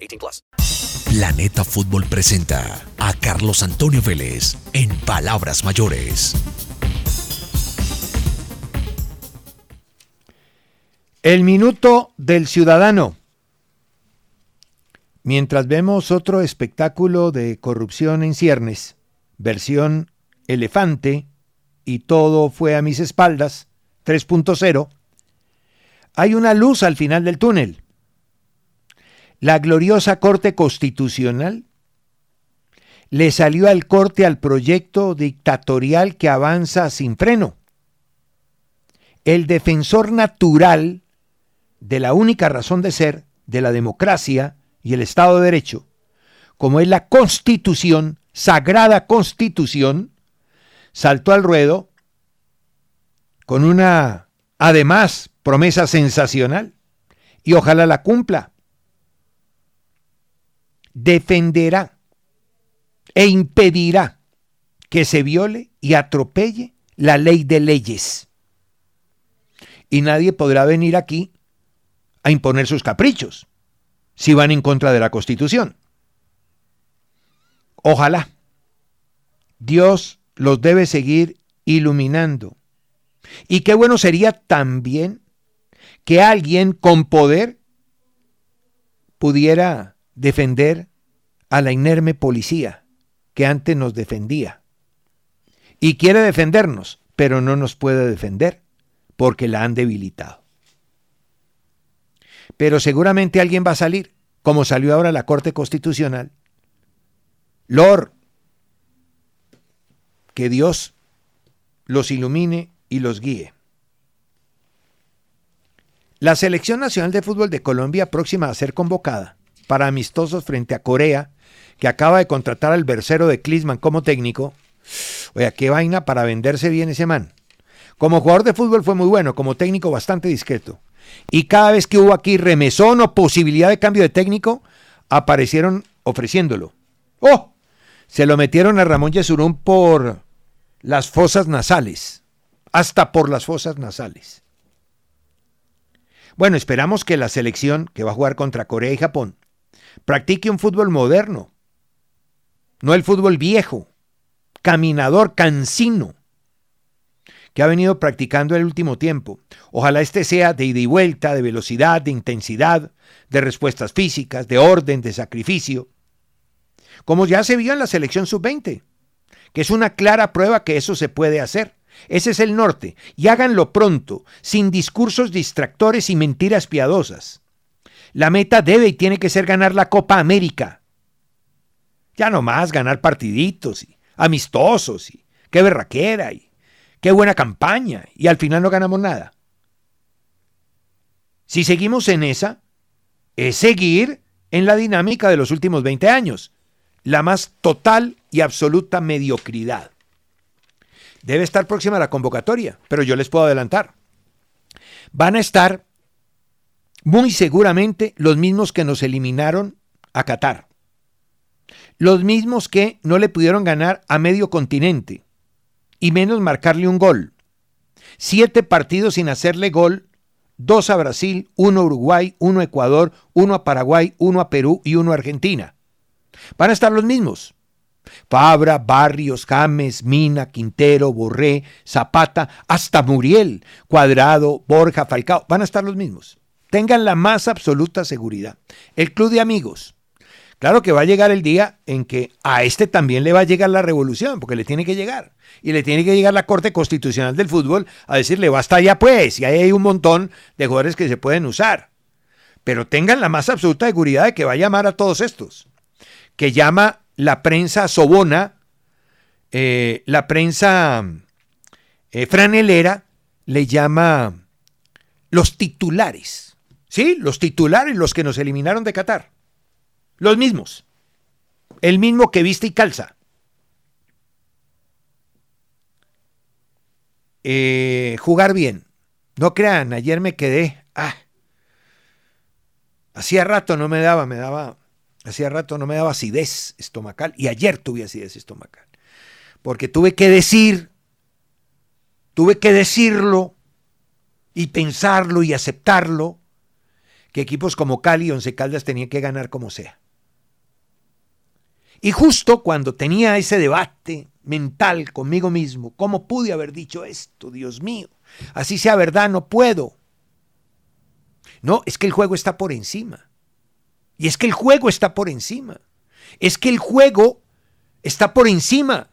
18 plus. Planeta Fútbol presenta a Carlos Antonio Vélez en Palabras Mayores. El minuto del ciudadano. Mientras vemos otro espectáculo de corrupción en ciernes, versión elefante, y todo fue a mis espaldas, 3.0, hay una luz al final del túnel. La gloriosa Corte Constitucional le salió al corte al proyecto dictatorial que avanza sin freno. El defensor natural de la única razón de ser de la democracia y el Estado de Derecho, como es la Constitución, sagrada Constitución, saltó al ruedo con una, además, promesa sensacional, y ojalá la cumpla. Defenderá e impedirá que se viole y atropelle la ley de leyes. Y nadie podrá venir aquí a imponer sus caprichos si van en contra de la Constitución. Ojalá. Dios los debe seguir iluminando. Y qué bueno sería también que alguien con poder pudiera defender a la inerme policía que antes nos defendía. Y quiere defendernos, pero no nos puede defender porque la han debilitado. Pero seguramente alguien va a salir, como salió ahora la Corte Constitucional. Lord, que Dios los ilumine y los guíe. La Selección Nacional de Fútbol de Colombia próxima a ser convocada para amistosos frente a Corea, que acaba de contratar al versero de Klisman como técnico. Oiga, qué vaina para venderse bien ese man. Como jugador de fútbol fue muy bueno, como técnico bastante discreto. Y cada vez que hubo aquí remesón o posibilidad de cambio de técnico, aparecieron ofreciéndolo. ¡Oh! Se lo metieron a Ramón Yesurún por las fosas nasales. Hasta por las fosas nasales. Bueno, esperamos que la selección que va a jugar contra Corea y Japón practique un fútbol moderno, no el fútbol viejo, caminador, cansino, que ha venido practicando el último tiempo. Ojalá este sea de ida y vuelta, de velocidad, de intensidad, de respuestas físicas, de orden, de sacrificio, como ya se vio en la selección sub-20, que es una clara prueba que eso se puede hacer. Ese es el norte, y háganlo pronto, sin discursos distractores y mentiras piadosas. La meta debe y tiene que ser ganar la Copa América. Ya no más ganar partiditos y amistosos y qué berraquera y qué buena campaña y al final no ganamos nada. Si seguimos en esa, es seguir en la dinámica de los últimos 20 años, la más total y absoluta mediocridad. Debe estar próxima a la convocatoria, pero yo les puedo adelantar. Van a estar muy seguramente los mismos que nos eliminaron a Qatar. Los mismos que no le pudieron ganar a medio continente y menos marcarle un gol. Siete partidos sin hacerle gol, dos a Brasil, uno a Uruguay, uno a Ecuador, uno a Paraguay, uno a Perú y uno a Argentina. Van a estar los mismos. Fabra, Barrios, James, Mina, Quintero, Borré, Zapata, hasta Muriel, Cuadrado, Borja, Falcao, van a estar los mismos. Tengan la más absoluta seguridad. El club de amigos, Claro que va a llegar el día en que a este también le va a llegar la revolución, porque le tiene que llegar. Y le tiene que llegar la Corte Constitucional del Fútbol a decirle, basta ya pues, y ahí hay un montón de jugadores que se pueden usar. Pero tengan la más absoluta seguridad de que va a llamar a todos estos, que llama la prensa sobona, eh, la prensa eh, franelera, le llama los titulares. ¿Sí? Los titulares, los que nos eliminaron de Qatar. Los mismos. El mismo que viste y calza. Eh, jugar bien. No crean, ayer me quedé. Ah, hacía rato no me daba, me daba. Hacía rato no me daba acidez estomacal. Y ayer tuve acidez estomacal. Porque tuve que decir, tuve que decirlo y pensarlo y aceptarlo que equipos como Cali y Once Caldas tenían que ganar como sea. Y justo cuando tenía ese debate mental conmigo mismo, ¿cómo pude haber dicho esto, Dios mío? Así sea verdad, no puedo. No, es que el juego está por encima. Y es que el juego está por encima. Es que el juego está por encima.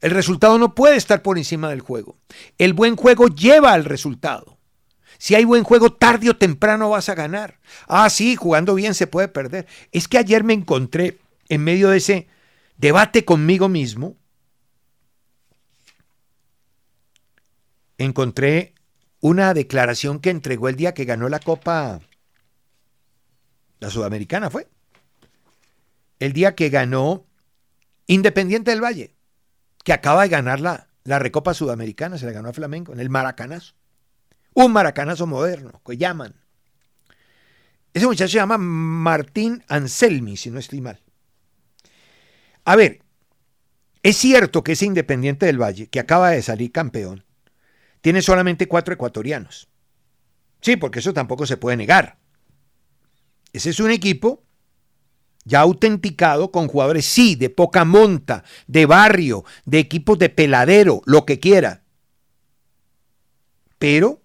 El resultado no puede estar por encima del juego. El buen juego lleva al resultado. Si hay buen juego, tarde o temprano vas a ganar. Ah, sí, jugando bien se puede perder. Es que ayer me encontré en medio de ese debate conmigo mismo. Encontré una declaración que entregó el día que ganó la Copa, la Sudamericana fue. El día que ganó Independiente del Valle, que acaba de ganar la, la Recopa Sudamericana, se la ganó a Flamengo en el Maracanazo. Un maracanazo moderno, que llaman. Ese muchacho se llama Martín Anselmi, si no estoy mal. A ver, es cierto que ese Independiente del Valle, que acaba de salir campeón, tiene solamente cuatro ecuatorianos. Sí, porque eso tampoco se puede negar. Ese es un equipo ya autenticado con jugadores, sí, de poca monta, de barrio, de equipos de peladero, lo que quiera. Pero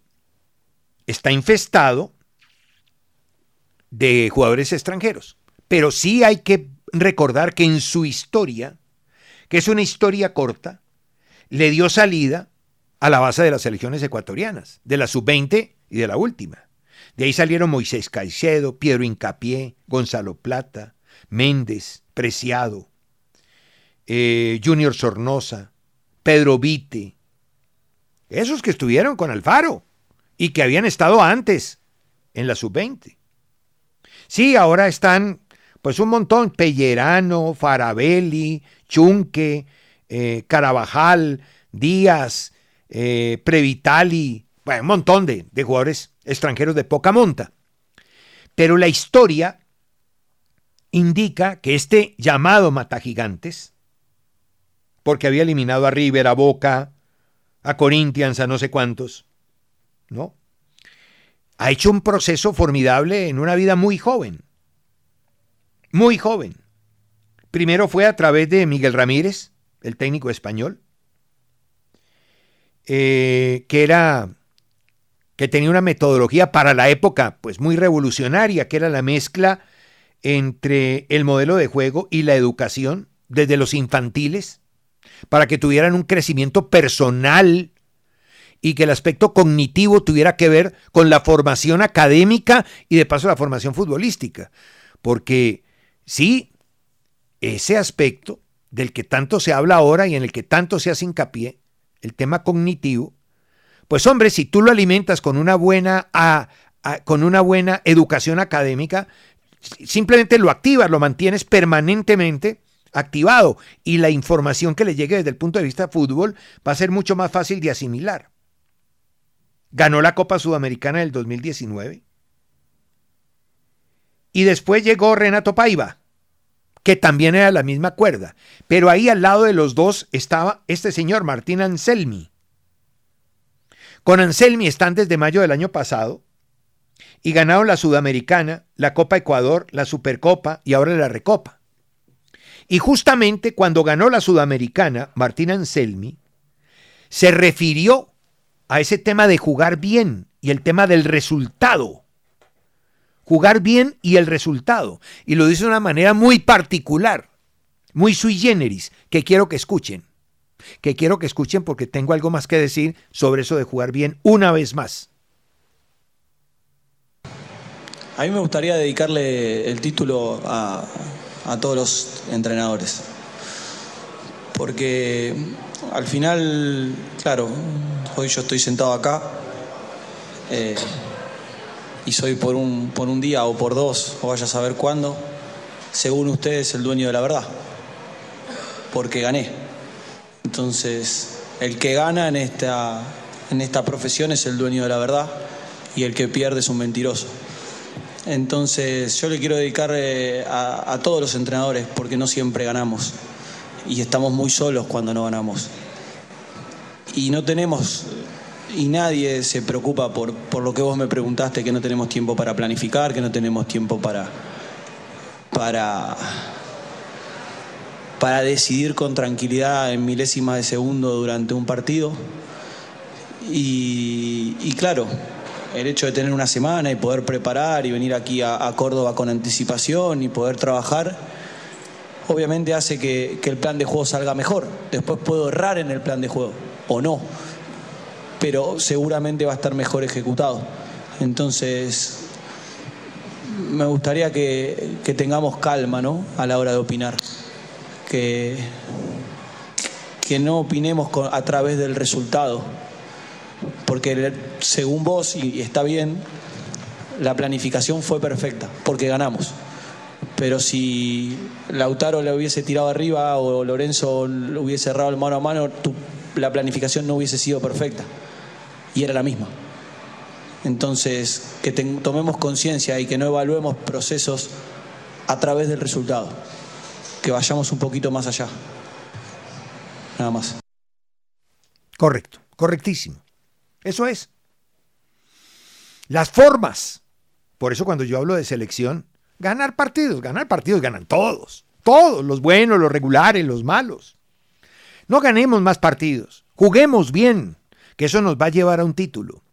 está infestado de jugadores extranjeros. Pero sí hay que recordar que en su historia, que es una historia corta, le dio salida a la base de las selecciones ecuatorianas, de la sub-20 y de la última. De ahí salieron Moisés Caicedo, Piero Incapié, Gonzalo Plata, Méndez, Preciado, eh, Junior Sornosa, Pedro Vite, esos que estuvieron con Alfaro y que habían estado antes en la sub-20. Sí, ahora están pues un montón, Pellerano, Farabelli, Chunque, eh, Carabajal, Díaz, eh, Previtali, bueno, un montón de, de jugadores extranjeros de poca monta. Pero la historia indica que este llamado Mata Gigantes, porque había eliminado a River, a Boca, a Corinthians, a no sé cuántos, ¿no? Ha hecho un proceso formidable en una vida muy joven muy joven. Primero fue a través de Miguel Ramírez, el técnico español, eh, que era que tenía una metodología para la época pues muy revolucionaria, que era la mezcla entre el modelo de juego y la educación desde los infantiles, para que tuvieran un crecimiento personal y que el aspecto cognitivo tuviera que ver con la formación académica y de paso la formación futbolística, porque Sí, ese aspecto del que tanto se habla ahora y en el que tanto se hace hincapié, el tema cognitivo, pues hombre, si tú lo alimentas con una buena, con una buena educación académica, simplemente lo activas, lo mantienes permanentemente activado y la información que le llegue desde el punto de vista fútbol va a ser mucho más fácil de asimilar. Ganó la Copa Sudamericana del 2019 y después llegó Renato Paiva, que también era la misma cuerda. Pero ahí al lado de los dos estaba este señor, Martín Anselmi. Con Anselmi están desde mayo del año pasado y ganaron la Sudamericana, la Copa Ecuador, la Supercopa y ahora la Recopa. Y justamente cuando ganó la Sudamericana, Martín Anselmi se refirió a ese tema de jugar bien y el tema del resultado jugar bien y el resultado. Y lo dice de una manera muy particular, muy sui generis, que quiero que escuchen. Que quiero que escuchen porque tengo algo más que decir sobre eso de jugar bien una vez más. A mí me gustaría dedicarle el título a, a todos los entrenadores. Porque al final, claro, hoy yo estoy sentado acá eh, y soy por un, por un día o por dos, o vaya a saber cuándo, según ustedes, el dueño de la verdad. Porque gané. Entonces, el que gana en esta, en esta profesión es el dueño de la verdad y el que pierde es un mentiroso. Entonces yo le quiero dedicar eh, a, a, todos los entrenadores porque no siempre ganamos y estamos muy solos cuando no ganamos. Y no tenemos, y nadie se preocupa por, por lo que vos me preguntaste, que no tenemos tiempo para planificar, que no tenemos tiempo para, para, para decidir con tranquilidad en milésimas de segundo durante un partido. Y, claro, el hecho de tener una semana y poder preparar y venir aquí a, a Córdoba con anticipación y poder trabajar, obviamente hace que, que, el plan de juego salga mejor. Después puedo errar en el plan de juego o no, pero seguramente va a estar mejor ejecutado. Entonces, me gustaría que, tengamos calma ¿no? a la hora de opinar, que, que no opinemos a través del resultado porque según vos, y está bien, la planificación fue perfecta, porque ganamos. Pero si Lautaro le hubiese tirado arriba o Lorenzo le hubiese cerrado el mano a mano, tu, la planificación no hubiese sido perfecta. Y era la misma. Entonces, que tomemos conciencia y que no evaluemos procesos a través del resultado. Que vayamos un poquito más allá. Nada más. Correcto, correctísimo. Eso es. Las formas. Por eso cuando yo hablo de selección, ganar partidos, ganar partidos ganan todos. Todos, los buenos, los regulares, los malos. No ganemos más partidos. Juguemos bien, que eso nos va a llevar a un título.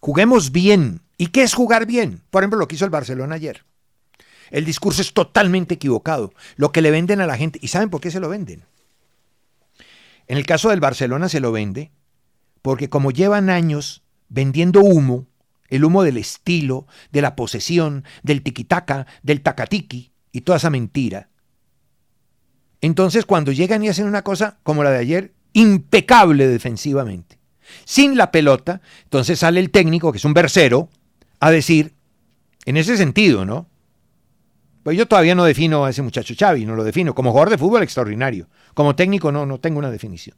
Juguemos bien. ¿Y qué es jugar bien? Por ejemplo, lo que hizo el Barcelona ayer. El discurso es totalmente equivocado. Lo que le venden a la gente. ¿Y saben por qué se lo venden? En el caso del Barcelona se lo vende porque como llevan años vendiendo humo, el humo del estilo, de la posesión, del tiquitaca, del tacatiqui y toda esa mentira. Entonces cuando llegan y hacen una cosa como la de ayer, impecable defensivamente, sin la pelota, entonces sale el técnico, que es un versero, a decir, en ese sentido, ¿no? Pues yo todavía no defino a ese muchacho Xavi, no lo defino. Como jugador de fútbol extraordinario. Como técnico no, no tengo una definición.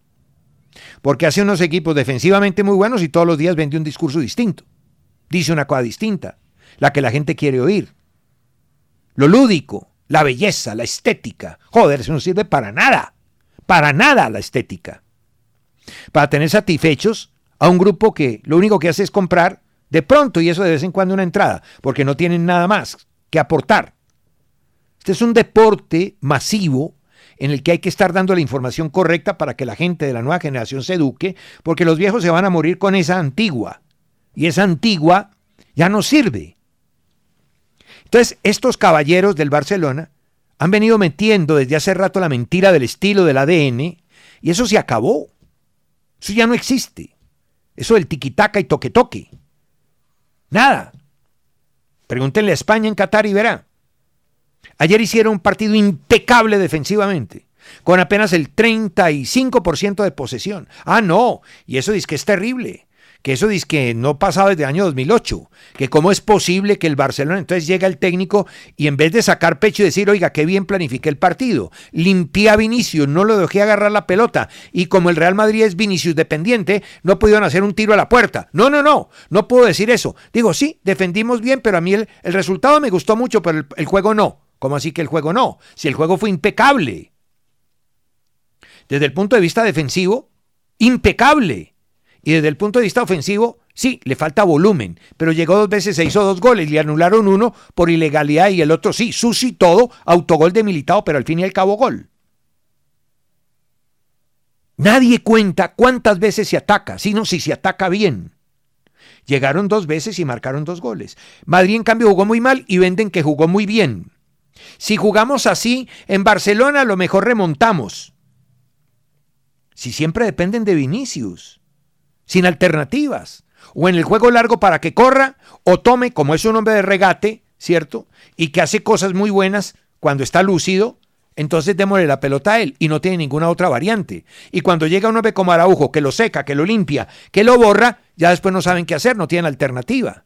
Porque hace unos equipos defensivamente muy buenos y todos los días vende un discurso distinto. Dice una cosa distinta, la que la gente quiere oír. Lo lúdico, la belleza, la estética. Joder, eso no sirve para nada. Para nada la estética. Para tener satisfechos a un grupo que lo único que hace es comprar de pronto y eso de vez en cuando una entrada, porque no tienen nada más que aportar. Este es un deporte masivo en el que hay que estar dando la información correcta para que la gente de la nueva generación se eduque, porque los viejos se van a morir con esa antigua. Y esa antigua ya no sirve. Entonces, estos caballeros del Barcelona han venido metiendo desde hace rato la mentira del estilo del ADN y eso se acabó. Eso ya no existe. Eso del tiquitaca y toque-toque. Nada. Pregúntenle a España en Qatar y verá. Ayer hicieron un partido impecable defensivamente, con apenas el 35% de posesión. Ah, no, y eso dice que es terrible, que eso dice que no pasaba desde el año 2008, que cómo es posible que el Barcelona entonces llega el técnico y en vez de sacar pecho y decir, oiga, qué bien planifiqué el partido, limpié a Vinicius, no lo dejé agarrar la pelota, y como el Real Madrid es Vinicius dependiente, no pudieron hacer un tiro a la puerta. No, no, no, no puedo decir eso. Digo, sí, defendimos bien, pero a mí el, resultado me gustó mucho, pero el, el juego no. ¿Cómo así que el juego no? Si el juego fue impecable. Desde el punto de vista defensivo, impecable. Y desde el punto de vista ofensivo, sí, le falta volumen. Pero llegó dos veces, se hizo dos goles, le anularon uno por ilegalidad y el otro sí, sushi todo, autogol de militado, pero al fin y al cabo gol. Nadie cuenta cuántas veces se ataca, sino si se ataca bien. Llegaron dos veces y marcaron dos goles. Madrid, en cambio, jugó muy mal y venden que jugó muy bien. Si jugamos así, en Barcelona a lo mejor remontamos. Si siempre dependen de Vinicius, sin alternativas, o en el juego largo para que corra, o tome, como es un hombre de regate, ¿cierto? Y que hace cosas muy buenas cuando está lúcido, entonces démosle la pelota a él y no tiene ninguna otra variante. Y cuando llega un hombre como Araujo, que lo seca, que lo limpia, que lo borra, ya después no saben qué hacer, no tienen alternativa.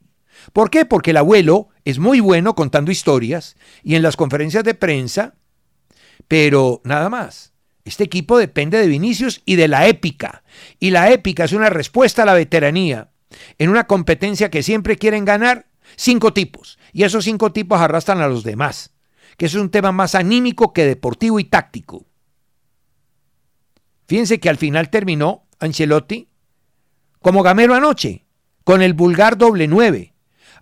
¿Por qué? Porque el abuelo es muy bueno contando historias y en las conferencias de prensa, pero nada más. Este equipo depende de Vinicius y de la épica. Y la épica es una respuesta a la veteranía. En una competencia que siempre quieren ganar, cinco tipos. Y esos cinco tipos arrastran a los demás. Que es un tema más anímico que deportivo y táctico. Fíjense que al final terminó Ancelotti como gamero anoche, con el vulgar doble nueve,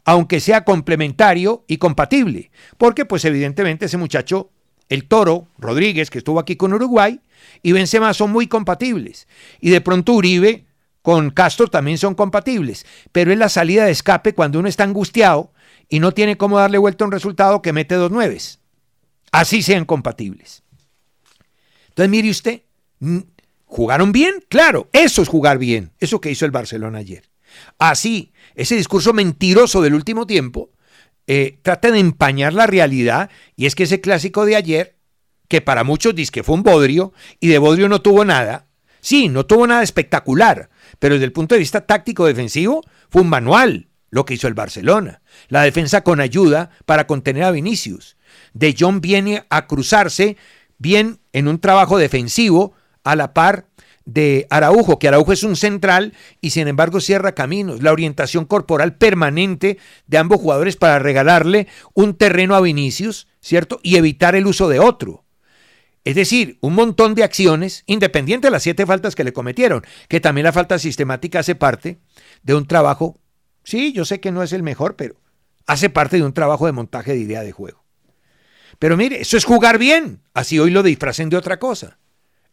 aunque sea complementario y compatible. Porque pues evidentemente ese muchacho el Toro, Rodríguez, que estuvo aquí con Uruguay, y Benzema son muy compatibles. Y de pronto Uribe con Castro también son compatibles. Pero es la salida de escape cuando uno está angustiado y no tiene cómo darle vuelta a un resultado que mete dos nueves. Así sean compatibles. Entonces, mire usted, ¿jugaron bien? Claro, eso es jugar bien. Eso que hizo el Barcelona ayer. Así, ese discurso mentiroso del último tiempo eh, trata de empañar la realidad y es que ese clásico de ayer, que para muchos dice que fue un bodrio y de bodrio no tuvo nada, sí, no tuvo nada espectacular, pero desde el punto de vista táctico defensivo fue un manual lo que hizo el Barcelona. La defensa con ayuda para contener a Vinicius. De Jong viene a cruzarse bien en un trabajo defensivo a la par de Araujo, que Araujo es un central y sin embargo cierra caminos. La orientación corporal permanente de ambos jugadores para regalarle un terreno a Vinicius, ¿cierto? Y evitar el uso de otro. Es decir, un montón de acciones, independiente de las siete faltas que le cometieron, que también la falta sistemática hace parte de un trabajo, sí, yo sé que no es el mejor, pero hace parte de un trabajo de montaje de idea de juego. Pero mire, eso es jugar bien, así hoy lo disfracen de otra cosa.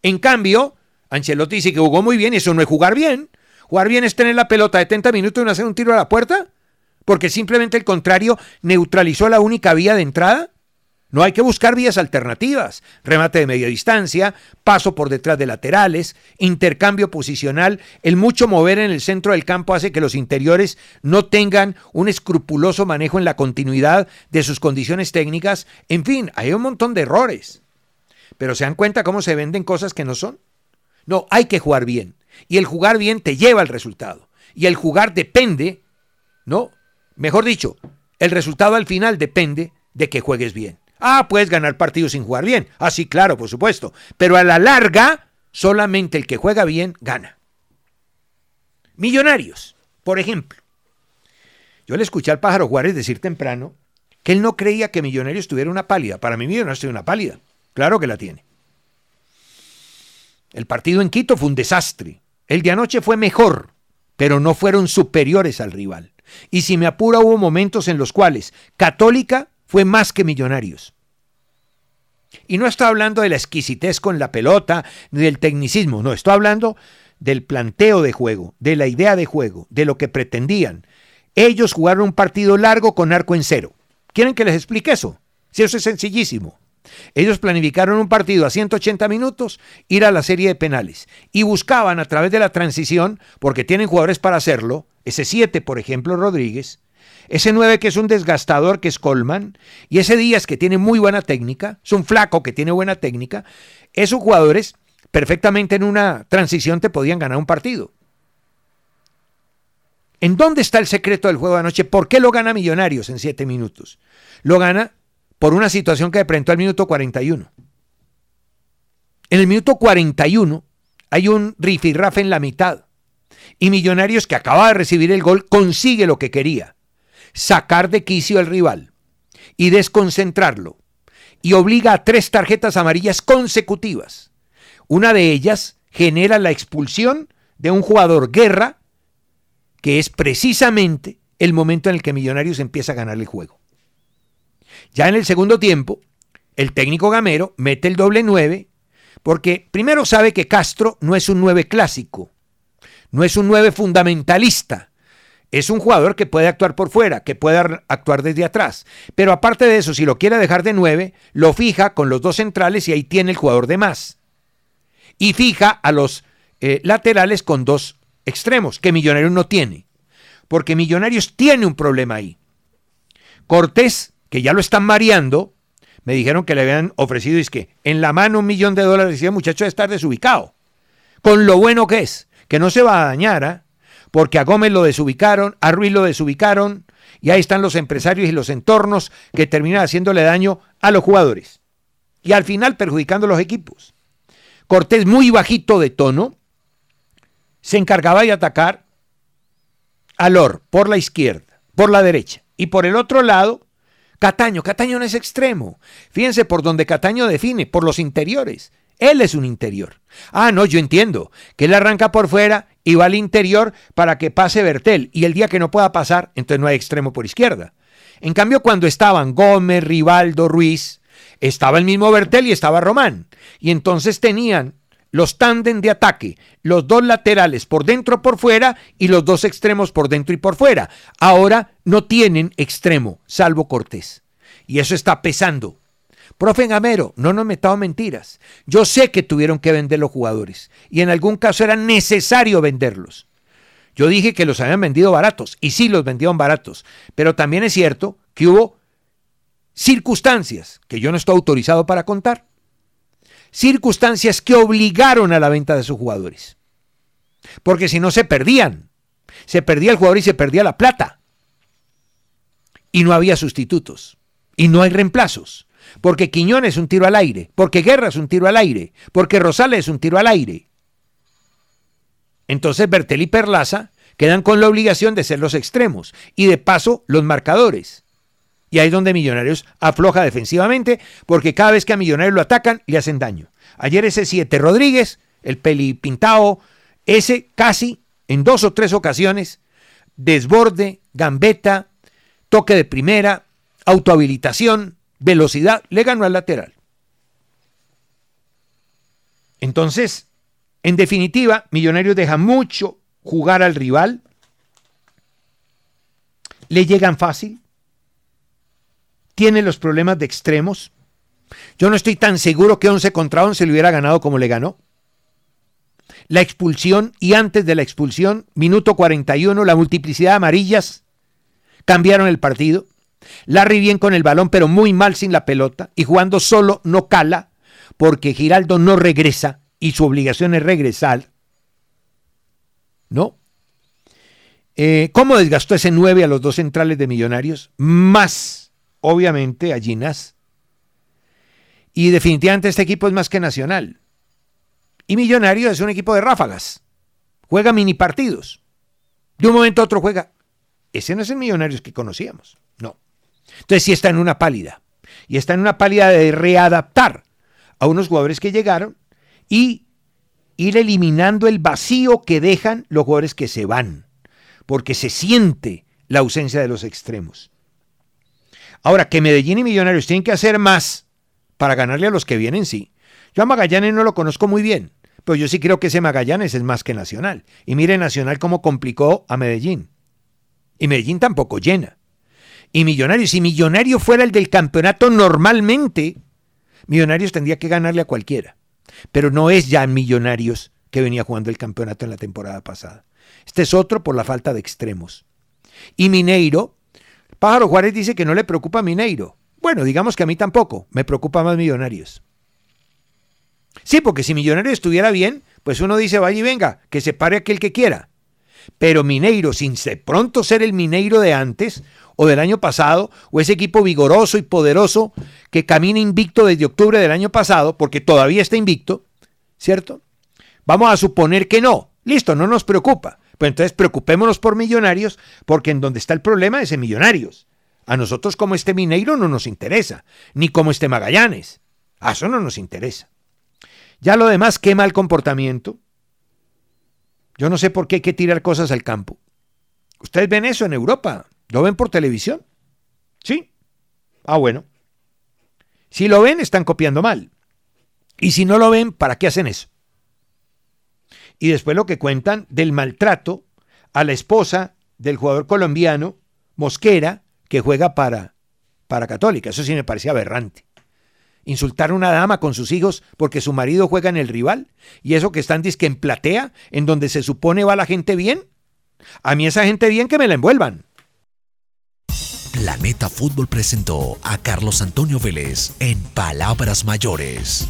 En cambio, Ancelotti dice que jugó muy bien eso no es jugar bien. Jugar bien es tener la pelota de 30 minutos y no hacer un tiro a la puerta. Porque simplemente el contrario neutralizó la única vía de entrada. No hay que buscar vías alternativas. Remate de media distancia, paso por detrás de laterales, intercambio posicional. El mucho mover en el centro del campo hace que los interiores no tengan un escrupuloso manejo en la continuidad de sus condiciones técnicas. En fin, hay un montón de errores. Pero se dan cuenta cómo se venden cosas que no son. No, hay que jugar bien. Y el jugar bien te lleva al resultado. Y el jugar depende, ¿no? Mejor dicho, el resultado al final depende de que juegues bien. Ah, puedes ganar partidos sin jugar bien. Ah, sí, claro, por supuesto. Pero a la larga, solamente el que juega bien gana. Millonarios, por ejemplo. Yo le escuché al pájaro Juárez decir temprano que él no creía que Millonarios tuviera una pálida. Para mí Millonarios tiene una pálida. Claro que la tiene. El partido en Quito fue un desastre. El de anoche fue mejor, pero no fueron superiores al rival. Y si me apura, hubo momentos en los cuales Católica fue más que Millonarios. Y no estoy hablando de la exquisitez con la pelota, ni del tecnicismo, no, estoy hablando del planteo de juego, de la idea de juego, de lo que pretendían. Ellos jugaron un partido largo con arco en cero. ¿Quieren que les explique eso? Si eso es sencillísimo. Ellos planificaron un partido a 180 minutos, ir a la serie de penales y buscaban a través de la transición, porque tienen jugadores para hacerlo, ese 7, por ejemplo, Rodríguez, ese 9 que es un desgastador que es Colman, y ese Díaz que tiene muy buena técnica, es un flaco que tiene buena técnica, esos jugadores perfectamente en una transición te podían ganar un partido. ¿En dónde está el secreto del juego de anoche? ¿Por qué lo gana Millonarios en 7 minutos? Lo gana por una situación que presentó al minuto 41. En el minuto 41 hay un rifirrafe en la mitad. Y Millonarios, que acaba de recibir el gol, consigue lo que quería: sacar de quicio al rival y desconcentrarlo. Y obliga a tres tarjetas amarillas consecutivas. Una de ellas genera la expulsión de un jugador guerra, que es precisamente el momento en el que Millonarios empieza a ganar el juego. Ya en el segundo tiempo, el técnico Gamero mete el doble 9 porque primero sabe que Castro no es un 9 clásico, no es un 9 fundamentalista, es un jugador que puede actuar por fuera, que puede actuar desde atrás. Pero aparte de eso, si lo quiere dejar de 9, lo fija con los dos centrales y ahí tiene el jugador de más. Y fija a los eh, laterales con dos extremos, que Millonarios no tiene. Porque Millonarios tiene un problema ahí. Cortés, que ya lo están mareando, me dijeron que le habían ofrecido, es que en la mano un millón de dólares, decía muchacho, de estar desubicado. Con lo bueno que es, que no se va a dañar, ¿ah? porque a Gómez lo desubicaron, a Ruiz lo desubicaron, y ahí están los empresarios y los entornos que terminan haciéndole daño a los jugadores. Y al final perjudicando a los equipos. Cortés muy bajito de tono, se encargaba de atacar a Lor por la izquierda, por la derecha. Y por el otro lado, Cataño. Cataño no es extremo. Fíjense por donde Cataño define, por los interiores. Él es un interior. Ah, no, yo entiendo que él arranca por fuera y va al interior para que pase Bertel. Y el día que no pueda pasar, entonces no hay extremo por izquierda. En cambio, cuando estaban Gómez, Rivaldo, Ruiz, estaba el mismo Bertel y estaba Román. Y entonces tenían los tándem de ataque, los dos laterales por dentro por fuera y los dos extremos por dentro y por fuera. Ahora no tienen extremo, salvo Cortés. Y eso está pesando. Profe Gamero, no nos metamos mentiras. Yo sé que tuvieron que vender los jugadores y en algún caso era necesario venderlos. Yo dije que los habían vendido baratos y sí los vendieron baratos, pero también es cierto que hubo circunstancias que yo no estoy autorizado para contar circunstancias que obligaron a la venta de sus jugadores. Porque si no se perdían. Se perdía el jugador y se perdía la plata. Y no había sustitutos. Y no hay reemplazos. Porque Quiñones es un tiro al aire. Porque Guerra es un tiro al aire. Porque Rosales es un tiro al aire. Entonces Bertel y Perlaza quedan con la obligación de ser los extremos. Y de paso los marcadores. Y ahí es donde Millonarios afloja defensivamente, porque cada vez que a Millonarios lo atacan, le hacen daño. Ayer ese 7 Rodríguez, el peli pintado, ese casi en dos o tres ocasiones, desborde, gambeta, toque de primera, autohabilitación, velocidad, le ganó al lateral. Entonces, en definitiva, Millonarios deja mucho jugar al rival, le llegan fácil, tiene los problemas de extremos. Yo no estoy tan seguro que 11 contra 11 le hubiera ganado como le ganó. La expulsión y antes de la expulsión, minuto 41, la multiplicidad de amarillas cambiaron el partido. Larry bien con el balón, pero muy mal sin la pelota. Y jugando solo no cala, porque Giraldo no regresa y su obligación es regresar. ¿No? Eh, ¿Cómo desgastó ese 9 a los dos centrales de Millonarios? Más obviamente a. Y definitivamente este equipo es más que nacional. Y Millonario es un equipo de ráfagas. Juega mini partidos. De un momento a otro juega. Ese no es el Millonarios que conocíamos. No. Entonces sí está en una pálida. Y está en una pálida de readaptar a unos jugadores que llegaron y ir eliminando el vacío que dejan los jugadores que se van. Porque se siente la ausencia de los extremos. Ahora, que Medellín y Millonarios tienen que hacer más para ganarle a los que vienen, sí. Yo a Magallanes no lo conozco muy bien, pero yo sí creo que ese Magallanes es más que Nacional. Y mire Nacional cómo complicó a Medellín. Y Medellín tampoco llena. Y Millonarios, si Millonario fuera el del campeonato normalmente, Millonarios tendría que ganarle a cualquiera. Pero no es ya Millonarios que venía jugando el campeonato en la temporada pasada. Este es otro por la falta de extremos. Y Mineiro, Pájaro Juárez dice que no le preocupa Mineiro. Bueno, digamos que a mí tampoco, me preocupa más Millonarios. Sí, porque si Millonarios estuviera bien, pues uno dice, vaya y venga, que se pare aquel que quiera. Pero Mineiro, sin de pronto ser el Mineiro de antes o del año pasado, o ese equipo vigoroso y poderoso que camina invicto desde octubre del año pasado, porque todavía está invicto, ¿cierto? Vamos a suponer que no. Listo, no nos preocupa. Pues entonces preocupémonos por millonarios, porque en donde está el problema es en millonarios. A nosotros como este Mineiro no nos interesa, ni como este Magallanes. A eso no nos interesa. Ya lo demás, qué mal comportamiento. Yo no sé por qué hay que tirar cosas al campo. ¿Ustedes ven eso en Europa? ¿Lo ven por televisión? ¿Sí? Ah, bueno. Si lo ven, están copiando mal. Y si no lo ven, ¿para qué hacen eso? Y después lo que cuentan del maltrato a la esposa del jugador colombiano Mosquera, que juega para, para Católica. Eso sí me parece aberrante. Insultar a una dama con sus hijos porque su marido juega en el rival. Y eso que están disque en platea, en donde se supone va la gente bien. A mí esa gente bien que me la envuelvan. Planeta Fútbol presentó a Carlos Antonio Vélez en Palabras Mayores.